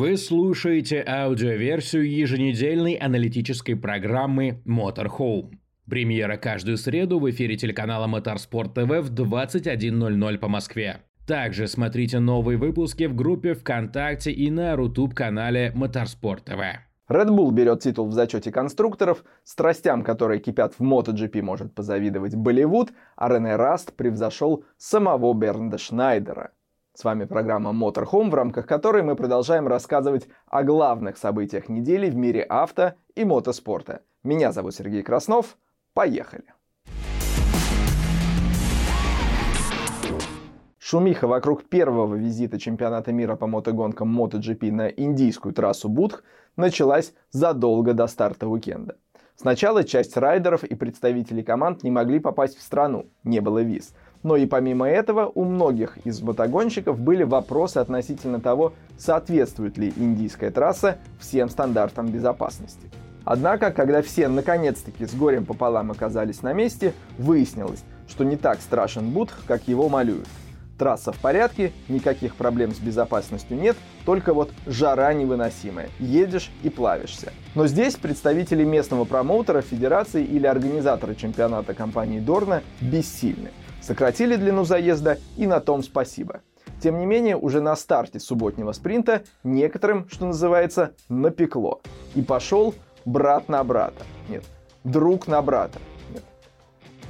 Вы слушаете аудиоверсию еженедельной аналитической программы Motorhome. Премьера каждую среду в эфире телеканала Motorsport TV в 21.00 по Москве. Также смотрите новые выпуски в группе ВКонтакте и на Рутуб-канале Motorsport TV. Red Bull берет титул в зачете конструкторов, страстям, которые кипят в MotoGP, может позавидовать Болливуд, а Рене Раст превзошел самого Бернда Шнайдера – с вами программа Motorhome, в рамках которой мы продолжаем рассказывать о главных событиях недели в мире авто и мотоспорта. Меня зовут Сергей Краснов. Поехали! Шумиха вокруг первого визита чемпионата мира по мотогонкам MotoGP на индийскую трассу Будх началась задолго до старта уикенда. Сначала часть райдеров и представителей команд не могли попасть в страну, не было виз – но и помимо этого у многих из мотогонщиков были вопросы относительно того, соответствует ли индийская трасса всем стандартам безопасности. Однако, когда все наконец-таки с горем пополам оказались на месте, выяснилось, что не так страшен Будх, как его малюют. Трасса в порядке, никаких проблем с безопасностью нет, только вот жара невыносимая. Едешь и плавишься. Но здесь представители местного промоутера, федерации или организатора чемпионата компании Дорна бессильны. Сократили длину заезда и на том спасибо. Тем не менее, уже на старте субботнего спринта некоторым, что называется, напекло. И пошел брат на брата. Нет, друг на брата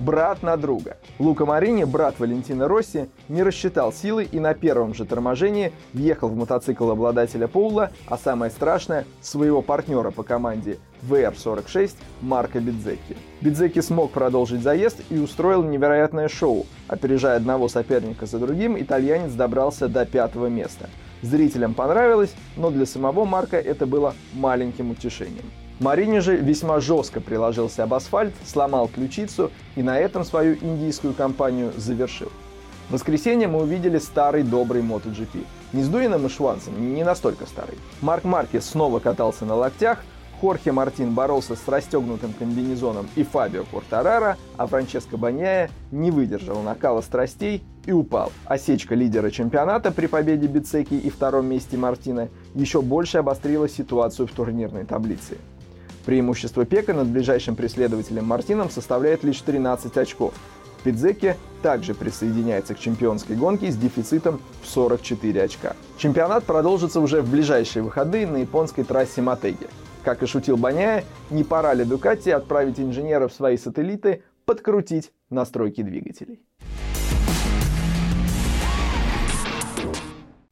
брат на друга. Лука Марини, брат Валентина Росси, не рассчитал силы и на первом же торможении въехал в мотоцикл обладателя Поула, а самое страшное – своего партнера по команде VR46 Марка Бидзеки. Бидзеки смог продолжить заезд и устроил невероятное шоу. Опережая одного соперника за другим, итальянец добрался до пятого места. Зрителям понравилось, но для самого Марка это было маленьким утешением. Марини же весьма жестко приложился об асфальт, сломал ключицу и на этом свою индийскую кампанию завершил. В воскресенье мы увидели старый добрый MotoGP. Не с Дуином и Шванцем, не настолько старый. Марк Маркес снова катался на локтях, Хорхе Мартин боролся с расстегнутым комбинезоном и Фабио Кортарара, а Франческо Баньяя не выдержал накала страстей и упал. Осечка лидера чемпионата при победе Бицеки и втором месте Мартина еще больше обострила ситуацию в турнирной таблице. Преимущество Пека над ближайшим преследователем Мартином составляет лишь 13 очков. Пидзеки также присоединяется к чемпионской гонке с дефицитом в 44 очка. Чемпионат продолжится уже в ближайшие выходные на японской трассе Матеги. Как и шутил Баняя, не пора ли Дукати отправить инженеров в свои сателлиты подкрутить настройки двигателей.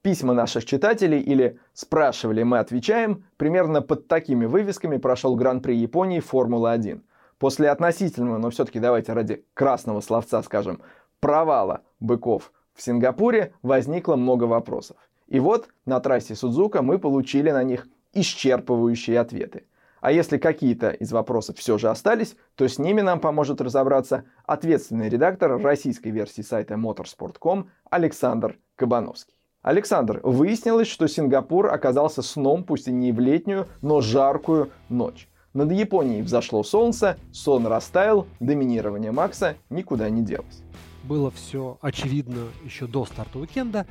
Письма наших читателей или «Спрашивали, мы отвечаем» примерно под такими вывесками прошел Гран-при Японии Формула-1. После относительного, но все-таки давайте ради красного словца скажем, провала быков в Сингапуре возникло много вопросов. И вот на трассе Судзука мы получили на них исчерпывающие ответы. А если какие-то из вопросов все же остались, то с ними нам поможет разобраться ответственный редактор российской версии сайта motorsport.com Александр Кабановский. Александр, выяснилось, что Сингапур оказался сном, пусть и не в летнюю, но жаркую ночь. Над Японией взошло солнце, сон растаял, доминирование Макса никуда не делось. Было все очевидно еще до старта уикенда.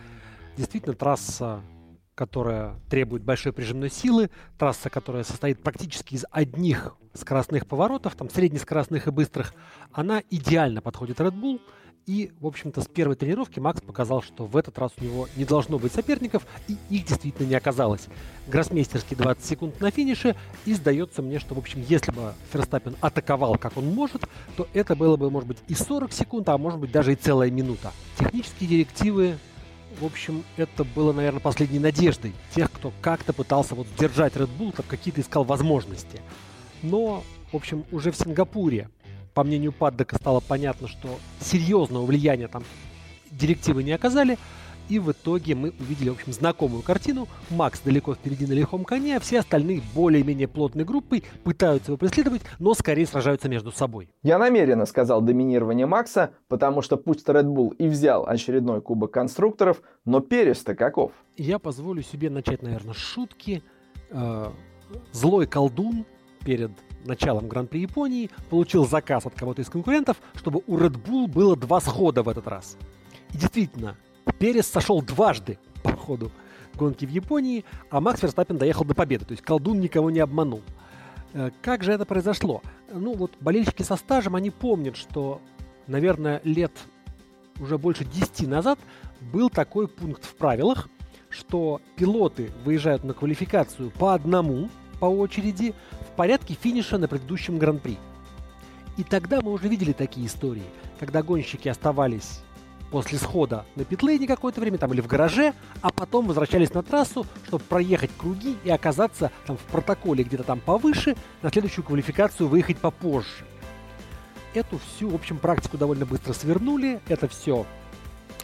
Действительно, трасса, которая требует большой прижимной силы, трасса, которая состоит практически из одних скоростных поворотов, там среднескоростных и быстрых, она идеально подходит Red Bull – и, в общем-то, с первой тренировки Макс показал, что в этот раз у него не должно быть соперников, и их действительно не оказалось. Гроссмейстерский 20 секунд на финише, и сдается мне, что, в общем, если бы Ферстаппин атаковал, как он может, то это было бы, может быть, и 40 секунд, а может быть, даже и целая минута. Технические директивы в общем, это было, наверное, последней надеждой тех, кто как-то пытался вот сдержать Red Bull, как какие-то искал возможности. Но, в общем, уже в Сингапуре по мнению Паддека, стало понятно, что серьезного влияния там директивы не оказали, и в итоге мы увидели, в общем, знакомую картину. Макс далеко впереди на лихом коне, а все остальные более-менее плотной группой пытаются его преследовать, но скорее сражаются между собой. Я намеренно сказал доминирование Макса, потому что пусть Red Bull и взял очередной кубок конструкторов, но Перес-то каков? Я позволю себе начать, наверное, с шутки. Э, злой колдун перед началом Гран-при Японии получил заказ от кого-то из конкурентов, чтобы у Red Bull было два схода в этот раз. И действительно, Перес сошел дважды по ходу гонки в Японии, а Макс Верстаппин доехал до победы. То есть колдун никого не обманул. Э, как же это произошло? Ну вот болельщики со стажем, они помнят, что, наверное, лет уже больше 10 назад был такой пункт в правилах, что пилоты выезжают на квалификацию по одному, по очереди, порядке финиша на предыдущем гран-при. И тогда мы уже видели такие истории, когда гонщики оставались после схода на питлейне какое-то время там или в гараже, а потом возвращались на трассу, чтобы проехать круги и оказаться там в протоколе где-то там повыше, на следующую квалификацию выехать попозже. Эту всю, в общем, практику довольно быстро свернули, это все,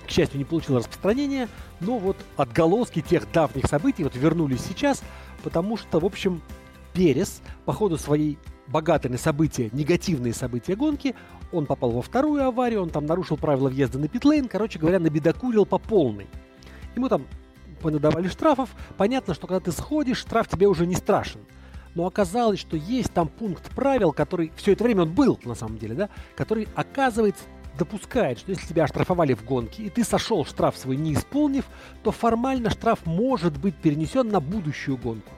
к счастью, не получило распространения, но вот отголоски тех давних событий вот вернулись сейчас, потому что, в общем, Перес по ходу своей богатой на события, негативные события гонки, он попал во вторую аварию, он там нарушил правила въезда на питлейн, короче говоря, набедокурил по полной. Ему там понадавали штрафов. Понятно, что когда ты сходишь, штраф тебе уже не страшен. Но оказалось, что есть там пункт правил, который все это время он был, на самом деле, да, который, оказывается, допускает, что если тебя оштрафовали в гонке, и ты сошел штраф свой не исполнив, то формально штраф может быть перенесен на будущую гонку.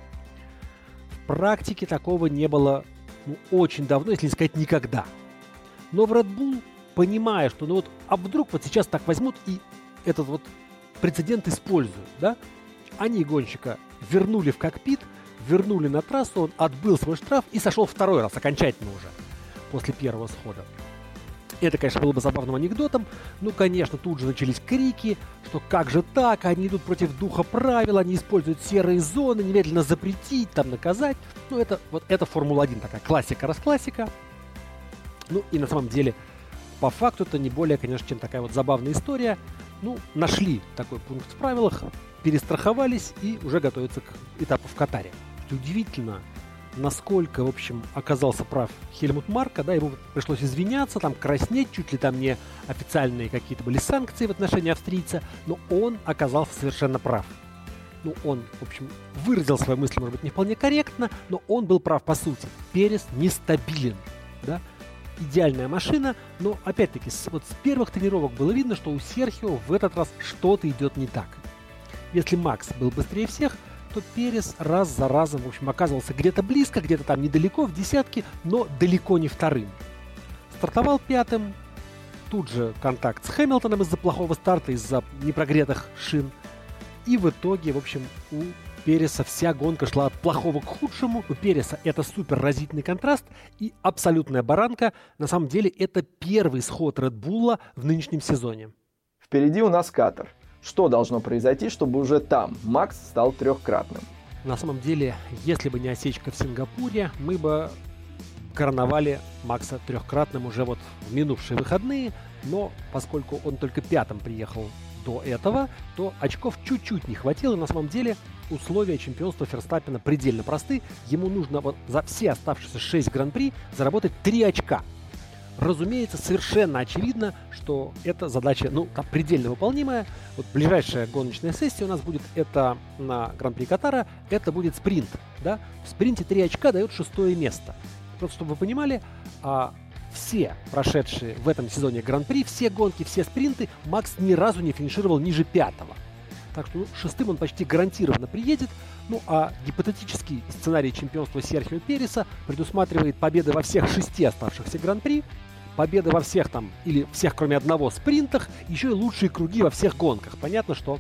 Практике такого не было ну, очень давно, если не сказать никогда. Но в Red Bull, понимая, что ну вот, а вдруг вот сейчас так возьмут и этот вот прецедент используют, да, они гонщика вернули в кокпит, вернули на трассу, он отбыл свой штраф и сошел второй раз, окончательно уже, после первого схода. Это, конечно, было бы забавным анекдотом. Ну, конечно, тут же начались крики, что как же так, они идут против духа правил, они используют серые зоны, немедленно запретить, там наказать. Ну, это вот это Формула-1 такая классика-расклассика. Ну, и на самом деле, по факту это не более, конечно, чем такая вот забавная история. Ну, нашли такой пункт в правилах, перестраховались и уже готовятся к этапу в Катаре. Удивительно, насколько, в общем, оказался прав Хельмут Марка, да, ему пришлось извиняться, там краснеть, чуть ли там не официальные какие-то были санкции в отношении австрийца, но он оказался совершенно прав. Ну, он, в общем, выразил свои мысли, может быть, не вполне корректно, но он был прав по сути. Перес нестабилен, да, идеальная машина, но, опять-таки, с, вот с первых тренировок было видно, что у Серхио в этот раз что-то идет не так. Если Макс был быстрее всех, то Перес раз за разом, в общем, оказывался где-то близко, где-то там недалеко, в десятке, но далеко не вторым. Стартовал пятым, тут же контакт с Хэмилтоном из-за плохого старта, из-за непрогретых шин. И в итоге, в общем, у Переса вся гонка шла от плохого к худшему. У Переса это супер разительный контраст и абсолютная баранка. На самом деле это первый сход Bull в нынешнем сезоне. Впереди у нас Катар. Что должно произойти, чтобы уже там Макс стал трехкратным? На самом деле, если бы не осечка в Сингапуре, мы бы короновали Макса трехкратным уже вот в минувшие выходные, но поскольку он только пятым приехал до этого, то очков чуть-чуть не хватило. На самом деле условия чемпионства Ферстаппина предельно просты. Ему нужно вот за все оставшиеся 6 гран-при заработать 3 очка. Разумеется, совершенно очевидно, что эта задача, ну, там, предельно выполнимая. Вот ближайшая гоночная сессия у нас будет это на Гран-при Катара, это будет спринт, да. В спринте 3 очка дает шестое место. Просто чтобы вы понимали, а, все прошедшие в этом сезоне Гран-при, все гонки, все спринты, Макс ни разу не финишировал ниже пятого. Так что ну, шестым он почти гарантированно приедет. Ну а гипотетический сценарий чемпионства Серхио Переса предусматривает победы во всех шести оставшихся Гран-при, победы во всех там, или всех кроме одного спринтах, еще и лучшие круги во всех гонках. Понятно, что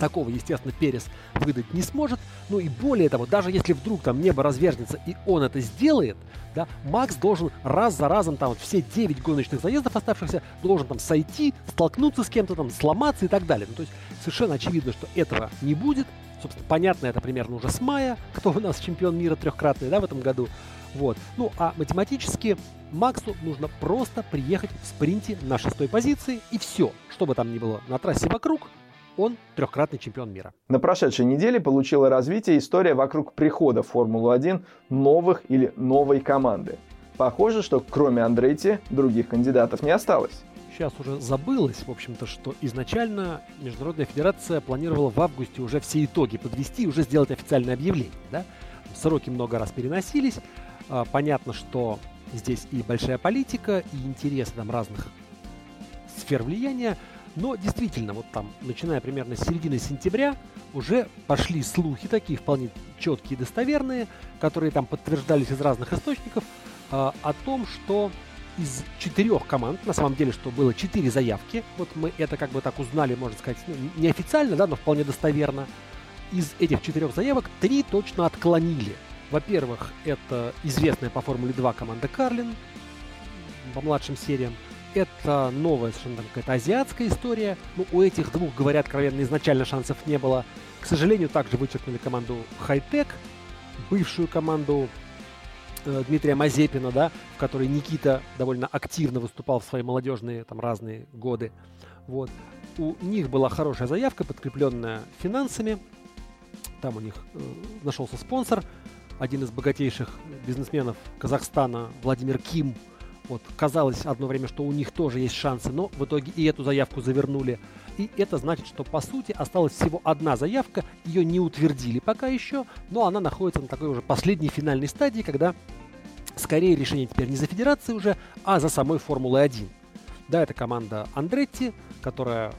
такого, естественно, Перес выдать не сможет. Ну и более того, даже если вдруг там небо развернется и он это сделает, да, Макс должен раз за разом там вот все 9 гоночных заездов оставшихся должен там сойти, столкнуться с кем-то там, сломаться и так далее. Ну, то есть совершенно очевидно, что этого не будет. Собственно, понятно это примерно уже с мая, кто у нас чемпион мира трехкратный, да, в этом году. Вот. Ну, а математически Максу нужно просто приехать в спринте на шестой позиции, и все, что бы там ни было на трассе вокруг, он трехкратный чемпион мира. На прошедшей неделе получила развитие история вокруг прихода в Формулу-1 новых или новой команды. Похоже, что кроме Андретти других кандидатов не осталось. Сейчас уже забылось, в общем-то, что изначально Международная Федерация планировала в августе уже все итоги подвести и уже сделать официальное объявление. Да? Сроки много раз переносились. А, понятно, что здесь и большая политика, и интересы там разных сфер влияния. Но действительно, вот там, начиная примерно с середины сентября, уже пошли слухи такие вполне четкие и достоверные, которые там подтверждались из разных источников, э, о том, что из четырех команд, на самом деле, что было четыре заявки, вот мы это как бы так узнали, можно сказать, ну, неофициально, да, но вполне достоверно, из этих четырех заявок три точно отклонили. Во-первых, это известная по Формуле 2 команда Карлин по младшим сериям. Это новая совершенно какая-то азиатская история. Ну, у этих двух, говорят, откровенно, изначально шансов не было. К сожалению, также вычеркнули команду Хайтек, бывшую команду э, Дмитрия Мазепина, да, в которой Никита довольно активно выступал в свои молодежные там разные годы. Вот. У них была хорошая заявка, подкрепленная финансами. Там у них э, нашелся спонсор, один из богатейших бизнесменов Казахстана, Владимир Ким. Вот, казалось одно время, что у них тоже есть шансы, но в итоге и эту заявку завернули. И это значит, что по сути осталась всего одна заявка, ее не утвердили пока еще, но она находится на такой уже последней финальной стадии, когда скорее решение теперь не за федерацией уже, а за самой Формулой 1. Да, это команда Андретти, которая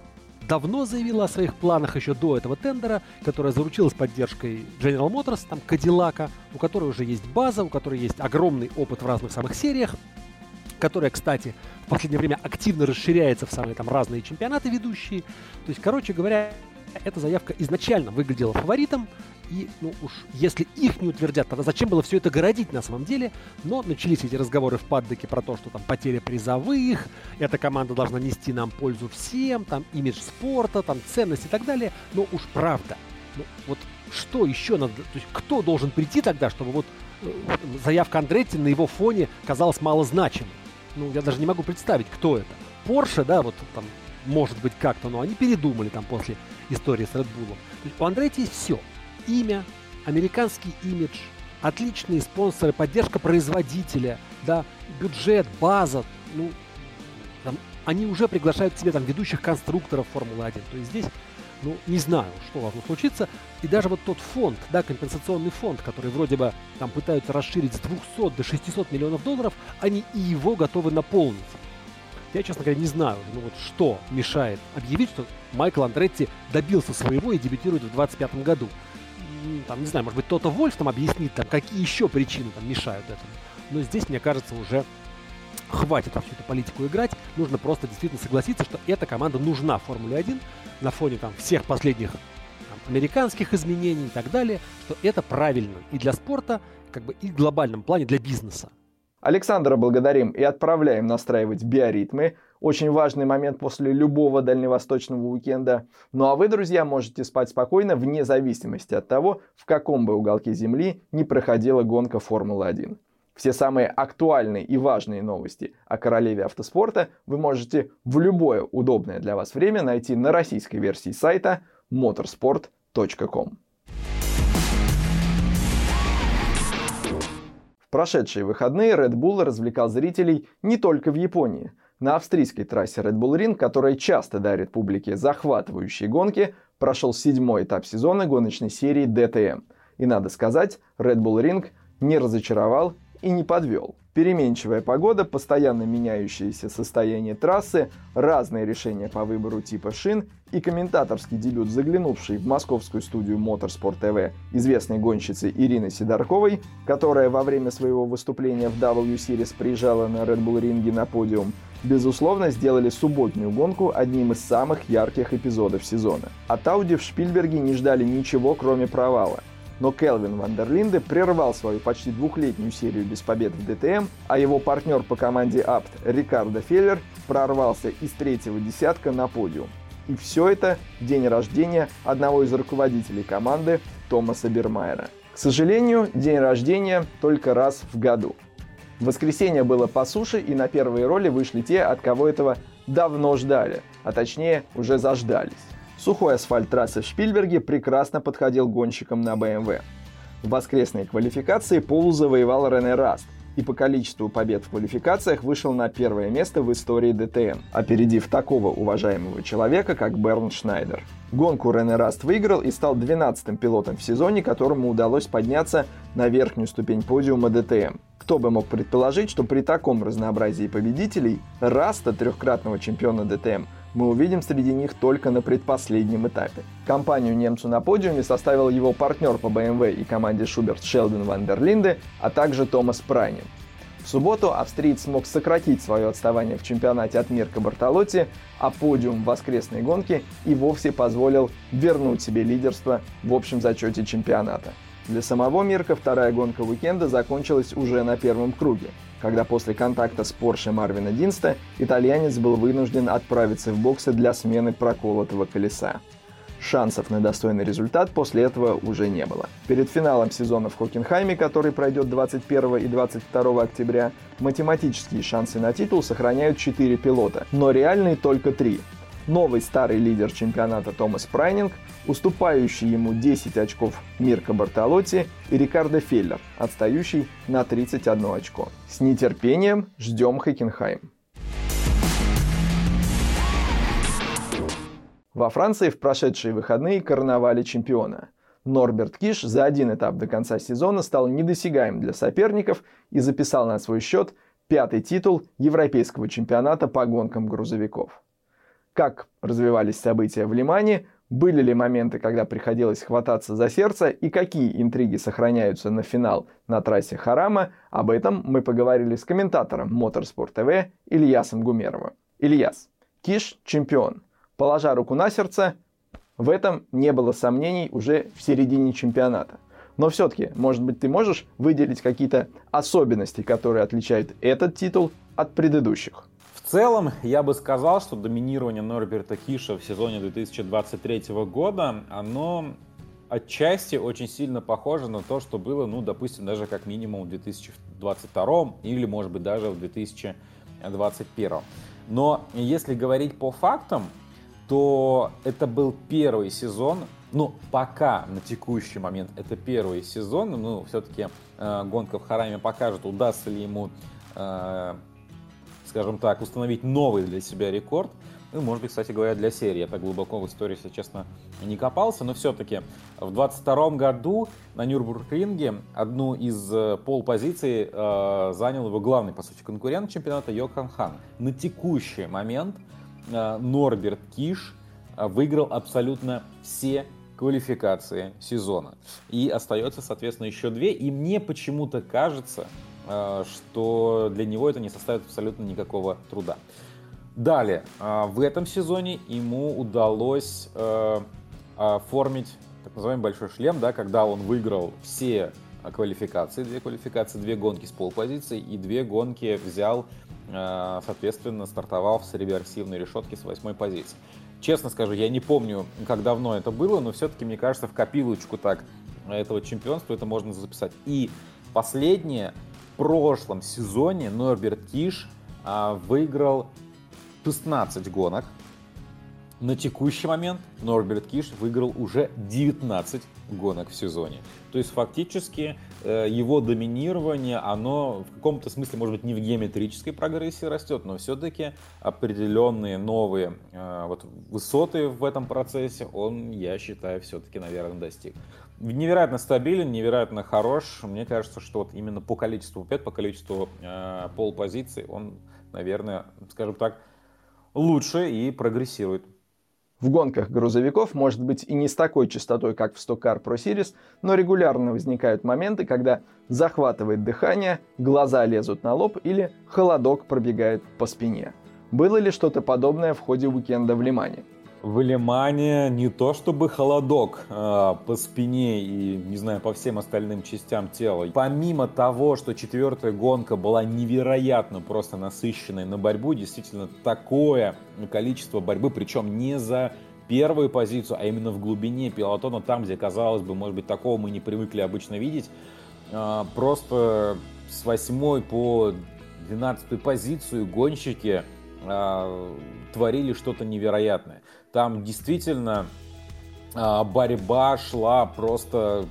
давно заявила о своих планах еще до этого тендера, которая заручилась поддержкой General Motors, там Кадиллака, у которой уже есть база, у которой есть огромный опыт в разных самых сериях, которая, кстати, в последнее время активно расширяется в самые там разные чемпионаты ведущие. То есть, короче говоря, эта заявка изначально выглядела фаворитом, и, ну уж, если их не утвердят, тогда зачем было все это городить на самом деле? Но начались эти разговоры в паддеке про то, что там потеря призовых, эта команда должна нести нам пользу всем, там имидж спорта, там ценность и так далее. Но уж правда, ну, вот что еще надо, то есть кто должен прийти тогда, чтобы вот э, заявка Андретти на его фоне казалась малозначимой? Ну, я даже не могу представить, кто это. Порше, да, вот там, может быть, как-то, но они передумали там после истории с Red Bull. То есть у Андретти есть все имя, американский имидж, отличные спонсоры, поддержка производителя, да, бюджет, база, ну, там, они уже приглашают к себе там ведущих конструкторов Формулы-1. То есть здесь, ну, не знаю, что должно случиться. И даже вот тот фонд, да, компенсационный фонд, который вроде бы там пытаются расширить с 200 до 600 миллионов долларов, они и его готовы наполнить. Я, честно говоря, не знаю, ну вот что мешает объявить, что Майкл Андретти добился своего и дебютирует в 2025 году там, не знаю, может быть, кто-то Вольф там объяснит, там, какие еще причины там мешают этому. Но здесь, мне кажется, уже хватит всю эту политику играть. Нужно просто действительно согласиться, что эта команда нужна в Формуле 1 на фоне там всех последних там, американских изменений и так далее, что это правильно и для спорта, как бы и в глобальном плане для бизнеса. Александра благодарим и отправляем настраивать биоритмы. Очень важный момент после любого дальневосточного уикенда. Ну а вы, друзья, можете спать спокойно вне зависимости от того, в каком бы уголке Земли не проходила гонка Формулы-1. Все самые актуальные и важные новости о королеве автоспорта вы можете в любое удобное для вас время найти на российской версии сайта motorsport.com. прошедшие выходные Red Bull развлекал зрителей не только в Японии. На австрийской трассе Red Bull Ring, которая часто дарит публике захватывающие гонки, прошел седьмой этап сезона гоночной серии DTM. И надо сказать, Red Bull Ring не разочаровал и не подвел. Переменчивая погода, постоянно меняющееся состояние трассы, разные решения по выбору типа шин и комментаторский дебют, заглянувший в московскую студию Motorsport TV известной гонщицы Ирины Сидорковой, которая во время своего выступления в W Series приезжала на Red Bull ринге на подиум, безусловно, сделали субботнюю гонку одним из самых ярких эпизодов сезона. От Ауди в Шпильберге не ждали ничего, кроме провала – но Келвин Вандерлинде прервал свою почти двухлетнюю серию без побед в ДТМ, а его партнер по команде Апт Рикардо Феллер прорвался из третьего десятка на подиум. И все это в день рождения одного из руководителей команды Томаса Бермайера. К сожалению, день рождения только раз в году. В воскресенье было по суше, и на первые роли вышли те, от кого этого давно ждали, а точнее уже заждались. Сухой асфальт трассы в Шпильберге прекрасно подходил гонщикам на BMW. В воскресной квалификации Полу завоевал Рене Раст и по количеству побед в квалификациях вышел на первое место в истории ДТМ, опередив такого уважаемого человека, как Бернд Шнайдер. Гонку Рене Раст выиграл и стал 12-м пилотом в сезоне, которому удалось подняться на верхнюю ступень подиума ДТМ. Кто бы мог предположить, что при таком разнообразии победителей Раста, трехкратного чемпиона ДТМ, мы увидим среди них только на предпоследнем этапе. Компанию немцу на подиуме составил его партнер по BMW и команде Schubert Шелдон ван дер Линде, а также Томас Прайнинг. В субботу австриец смог сократить свое отставание в чемпионате от Мирка Бартолотти, а подиум в воскресной гонке и вовсе позволил вернуть себе лидерство в общем зачете чемпионата. Для самого Мирка вторая гонка уикенда закончилась уже на первом круге, когда после контакта с Порше Марвина Динста итальянец был вынужден отправиться в боксы для смены проколотого колеса. Шансов на достойный результат после этого уже не было. Перед финалом сезона в Хокенхайме, который пройдет 21 и 22 октября, математические шансы на титул сохраняют 4 пилота, но реальные только 3. Новый старый лидер чемпионата Томас Прайнинг, уступающий ему 10 очков Мирко Бартолотти и Рикардо Феллер, отстающий на 31 очко. С нетерпением ждем Хокенхайм. Во Франции в прошедшие выходные карнавали чемпиона. Норберт Киш за один этап до конца сезона стал недосягаем для соперников и записал на свой счет пятый титул европейского чемпионата по гонкам грузовиков. Как развивались события в Лимане, были ли моменты, когда приходилось хвататься за сердце и какие интриги сохраняются на финал на трассе Харама, об этом мы поговорили с комментатором Моторспорт ТВ Ильясом Гумеровым. Ильяс, Киш чемпион – Положа руку на сердце, в этом не было сомнений уже в середине чемпионата. Но все-таки, может быть, ты можешь выделить какие-то особенности, которые отличают этот титул от предыдущих? Целом, я бы сказал, что доминирование Норберта Киша в сезоне 2023 года, оно отчасти очень сильно похоже на то, что было, ну, допустим, даже как минимум в 2022 или, может быть, даже в 2021. Но если говорить по фактам, то это был первый сезон, ну, пока на текущий момент это первый сезон, ну, все-таки э, гонка в Хараме покажет, удастся ли ему, э, скажем так, установить новый для себя рекорд. Ну, может быть, кстати говоря, для серии. Я так глубоко в истории, если честно, не копался. Но все-таки в 22 году на Нюрбургринге одну из э, пол-позиций э, занял его главный, по сути, конкурент чемпионата Йохан Хан. На текущий момент Э, Норберт Киш э, выиграл абсолютно все квалификации сезона. И остается, соответственно, еще две. И мне почему-то кажется, что для него это не составит абсолютно никакого труда. Далее, в этом сезоне ему удалось оформить так называемый большой шлем, да, когда он выиграл все квалификации, две квалификации, две гонки с полпозиции и две гонки взял Э, соответственно, стартовал с реверсивной решетки с восьмой позиции. Честно скажу, я не помню, как давно это было, но все-таки, мне кажется, в копилочку так этого чемпионства это можно записать. И последнее, прошлом сезоне Норберт Киш а, выиграл 16 гонок. На текущий момент Норберт Киш выиграл уже 19 гонок в сезоне. То есть фактически его доминирование, оно в каком-то смысле, может быть, не в геометрической прогрессии растет, но все-таки определенные новые э, вот, высоты в этом процессе он, я считаю, все-таки, наверное, достиг. Невероятно стабилен, невероятно хорош. Мне кажется, что вот именно по количеству побед, по количеству э, пол-позиций он, наверное, скажем так, лучше и прогрессирует. В гонках грузовиков может быть и не с такой частотой, как в Stock Car Pro Series, но регулярно возникают моменты, когда захватывает дыхание, глаза лезут на лоб или холодок пробегает по спине. Было ли что-то подобное в ходе уикенда в Лимане? В Лимане не то чтобы холодок э, по спине и, не знаю, по всем остальным частям тела. Помимо того, что четвертая гонка была невероятно просто насыщенной на борьбу, действительно такое количество борьбы, причем не за первую позицию, а именно в глубине пилотона, там, где, казалось бы, может быть, такого мы не привыкли обычно видеть, э, просто с восьмой по двенадцатую позицию гонщики э, творили что-то невероятное. Там действительно а, борьба шла просто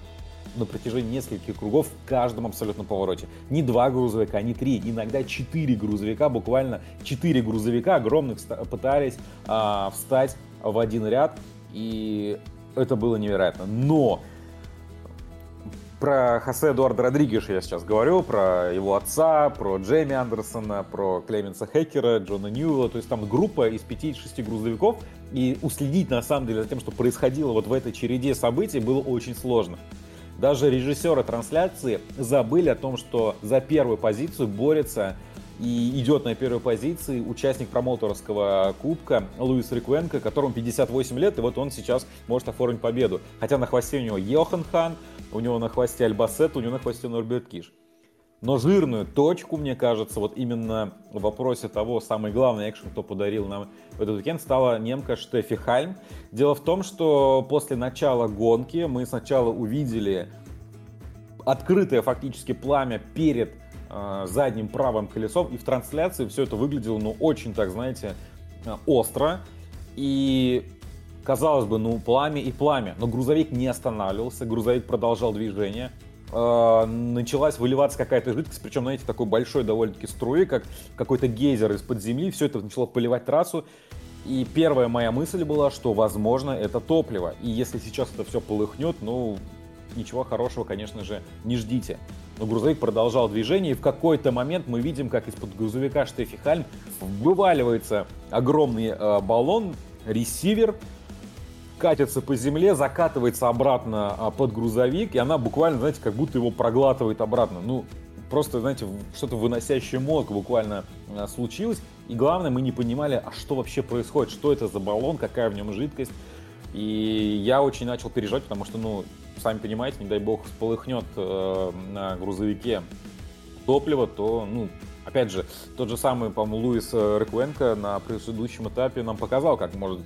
на протяжении нескольких кругов в каждом абсолютно повороте. Не два грузовика, не три, иногда четыре грузовика, буквально четыре грузовика огромных пытались а, встать в один ряд, и это было невероятно. Но Про Хосе Эдуарда Родригеша я сейчас говорю, про его отца, про Джейми Андерсона, про Клеменса Хекера, Джона Ньюэлла. То есть там группа из 5-6 грузовиков. И уследить на самом деле за тем, что происходило вот в этой череде событий, было очень сложно. Даже режиссеры трансляции забыли о том, что за первую позицию борется и идет на первой позиции участник промоутерского кубка Луис Рикуенко, которому 58 лет, и вот он сейчас может оформить победу. Хотя на хвосте у него Йохан Хан, у него на хвосте Альбасет, у него на хвосте Норберт Киш. Но жирную точку, мне кажется, вот именно в вопросе того, самый главный экшен, кто подарил нам этот уикенд, стала немка Штефи Хальм. Дело в том, что после начала гонки мы сначала увидели открытое фактически пламя перед э, задним правым колесом, и в трансляции все это выглядело, ну, очень, так знаете, э, остро. И казалось бы, ну, пламя и пламя. Но грузовик не останавливался, грузовик продолжал движение. Э, началась выливаться какая-то жидкость, причем, знаете, такой большой довольно-таки струи, как какой-то гейзер из-под земли. Все это начало поливать трассу. И первая моя мысль была, что, возможно, это топливо. И если сейчас это все полыхнет, ну, ничего хорошего, конечно же, не ждите. Но грузовик продолжал движение, и в какой-то момент мы видим, как из-под грузовика Штефи Хальм вываливается огромный э, баллон, ресивер, катится по земле, закатывается обратно э, под грузовик, и она буквально, знаете, как будто его проглатывает обратно. Ну, просто, знаете, что-то выносящее мозг буквально э, случилось. И главное, мы не понимали, а что вообще происходит, что это за баллон, какая в нем жидкость. И я очень начал переживать, потому что, ну, сами понимаете, не дай бог, сполыхнет э, на грузовике топливо, то, ну, опять же, тот же самый, по-моему, Луис Реквенко на предыдущем этапе нам показал, как может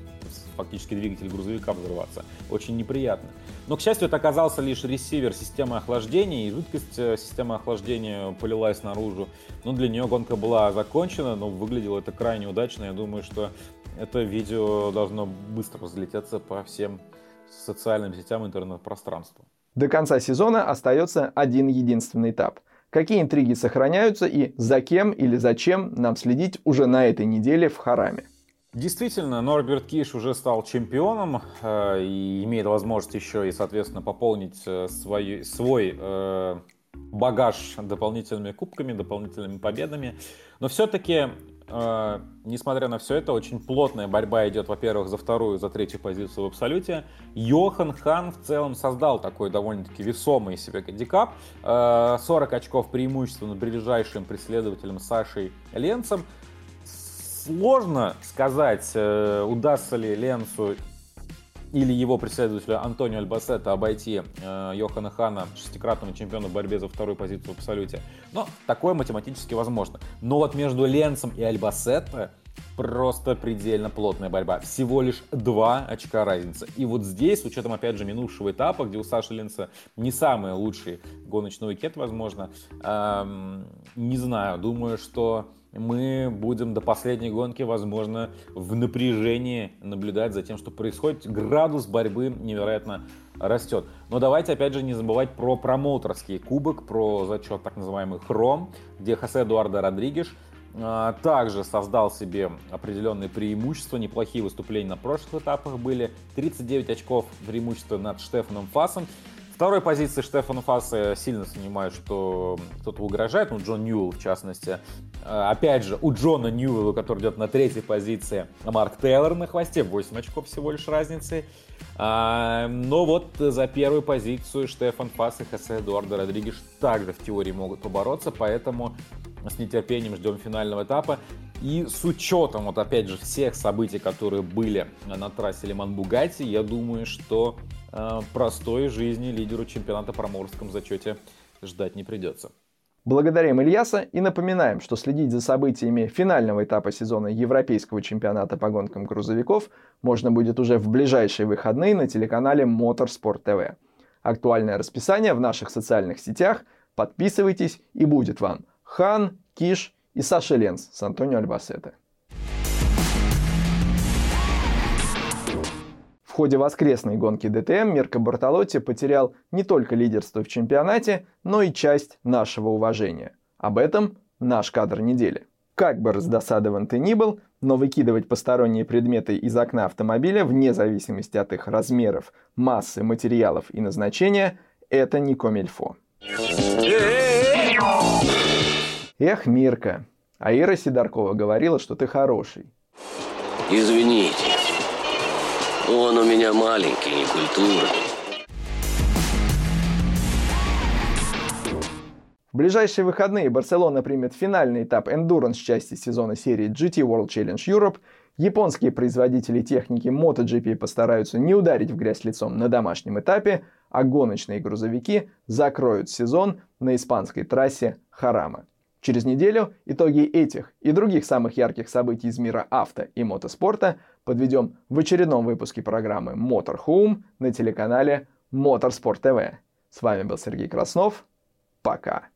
фактически двигатель грузовика взрываться. Очень неприятно. Но, к счастью, это оказался лишь ресивер системы охлаждения, и жидкость э, системы охлаждения полилась наружу. Ну, для нее гонка была закончена, но выглядело это крайне удачно. Я думаю, что это видео должно быстро разлететься по всем социальным сетям интернет-пространству. До конца сезона остается один единственный этап. Какие интриги сохраняются и за кем или зачем нам следить уже на этой неделе в Хараме? Действительно, Норберт Киш уже стал чемпионом э, и имеет возможность еще и, соответственно, пополнить э, свой, свой э, багаж дополнительными кубками, дополнительными победами. Но все-таки э, несмотря на все это, очень плотная борьба идет, во-первых, за вторую, за третью позицию в абсолюте. Йохан Хан в целом создал такой довольно-таки весомый себе. Э, 40 очков преимущества над ближайшим преследователем Сашей Ленцем. Сложно сказать, э, удастся ли Ленцу или его преследователя Антонио Альбасета обойти э, Йохана Хана, шестикратного чемпиона в борьбе за вторую позицию в абсолюте. Но такое математически возможно. Но вот между Ленцем и Альбасетто просто предельно плотная борьба. Всего лишь два очка разницы. И вот здесь, с учетом, опять же, минувшего этапа, где у Саши Ленца не самый лучший гоночный уикет, возможно, эм, не знаю, думаю, что мы будем до последней гонки, возможно, в напряжении наблюдать за тем, что происходит. Градус борьбы невероятно растет. Но давайте, опять же, не забывать про промоутерский кубок, про зачет так называемый Хром, где Хосе Эдуардо Родригеш а, также создал себе определенные преимущества, неплохие выступления на прошлых этапах были. 39 очков преимущества над Штефаном Фасом. Второй позиции Штефана Фасса сильно сомневаюсь, что кто-то угрожает, ну, Джон Ньюэлл в частности. А, опять же, у Джона Ньюэлла, который идет на третьей позиции, Марк Тейлор на хвосте, 8 очков всего лишь разницы. А, но вот за первую позицию Штефан Фасс и Хосе Эдуардо Родригеш также в теории могут побороться, поэтому с нетерпением ждем финального этапа. И с учетом, вот опять же, всех событий, которые были на трассе Лиман Бугати, я думаю, что э, простой жизни лидеру чемпионата по проморском зачете ждать не придется. Благодарим Ильяса и напоминаем, что следить за событиями финального этапа сезона Европейского чемпионата по гонкам грузовиков можно будет уже в ближайшие выходные на телеканале Motorsport TV. Актуальное расписание в наших социальных сетях. Подписывайтесь и будет вам Хан, Киш и Саша Ленс с Антонио Альбасете. В ходе воскресной гонки ДТМ Мирко Бартолотти потерял не только лидерство в чемпионате, но и часть нашего уважения. Об этом наш кадр недели. Как бы раздосадован ты ни был, но выкидывать посторонние предметы из окна автомобиля вне зависимости от их размеров, массы, материалов и назначения – это не комильфо. Эх, Мирка, а Ира Сидоркова говорила, что ты хороший. Извините, он у меня маленький, не культурный. В ближайшие выходные Барселона примет финальный этап Endurance части сезона серии GT World Challenge Europe. Японские производители техники MotoGP постараются не ударить в грязь лицом на домашнем этапе, а гоночные грузовики закроют сезон на испанской трассе Харама. Через неделю итоги этих и других самых ярких событий из мира авто и мотоспорта подведем в очередном выпуске программы Motor Home на телеканале Motorsport TV. С вами был Сергей Краснов. Пока.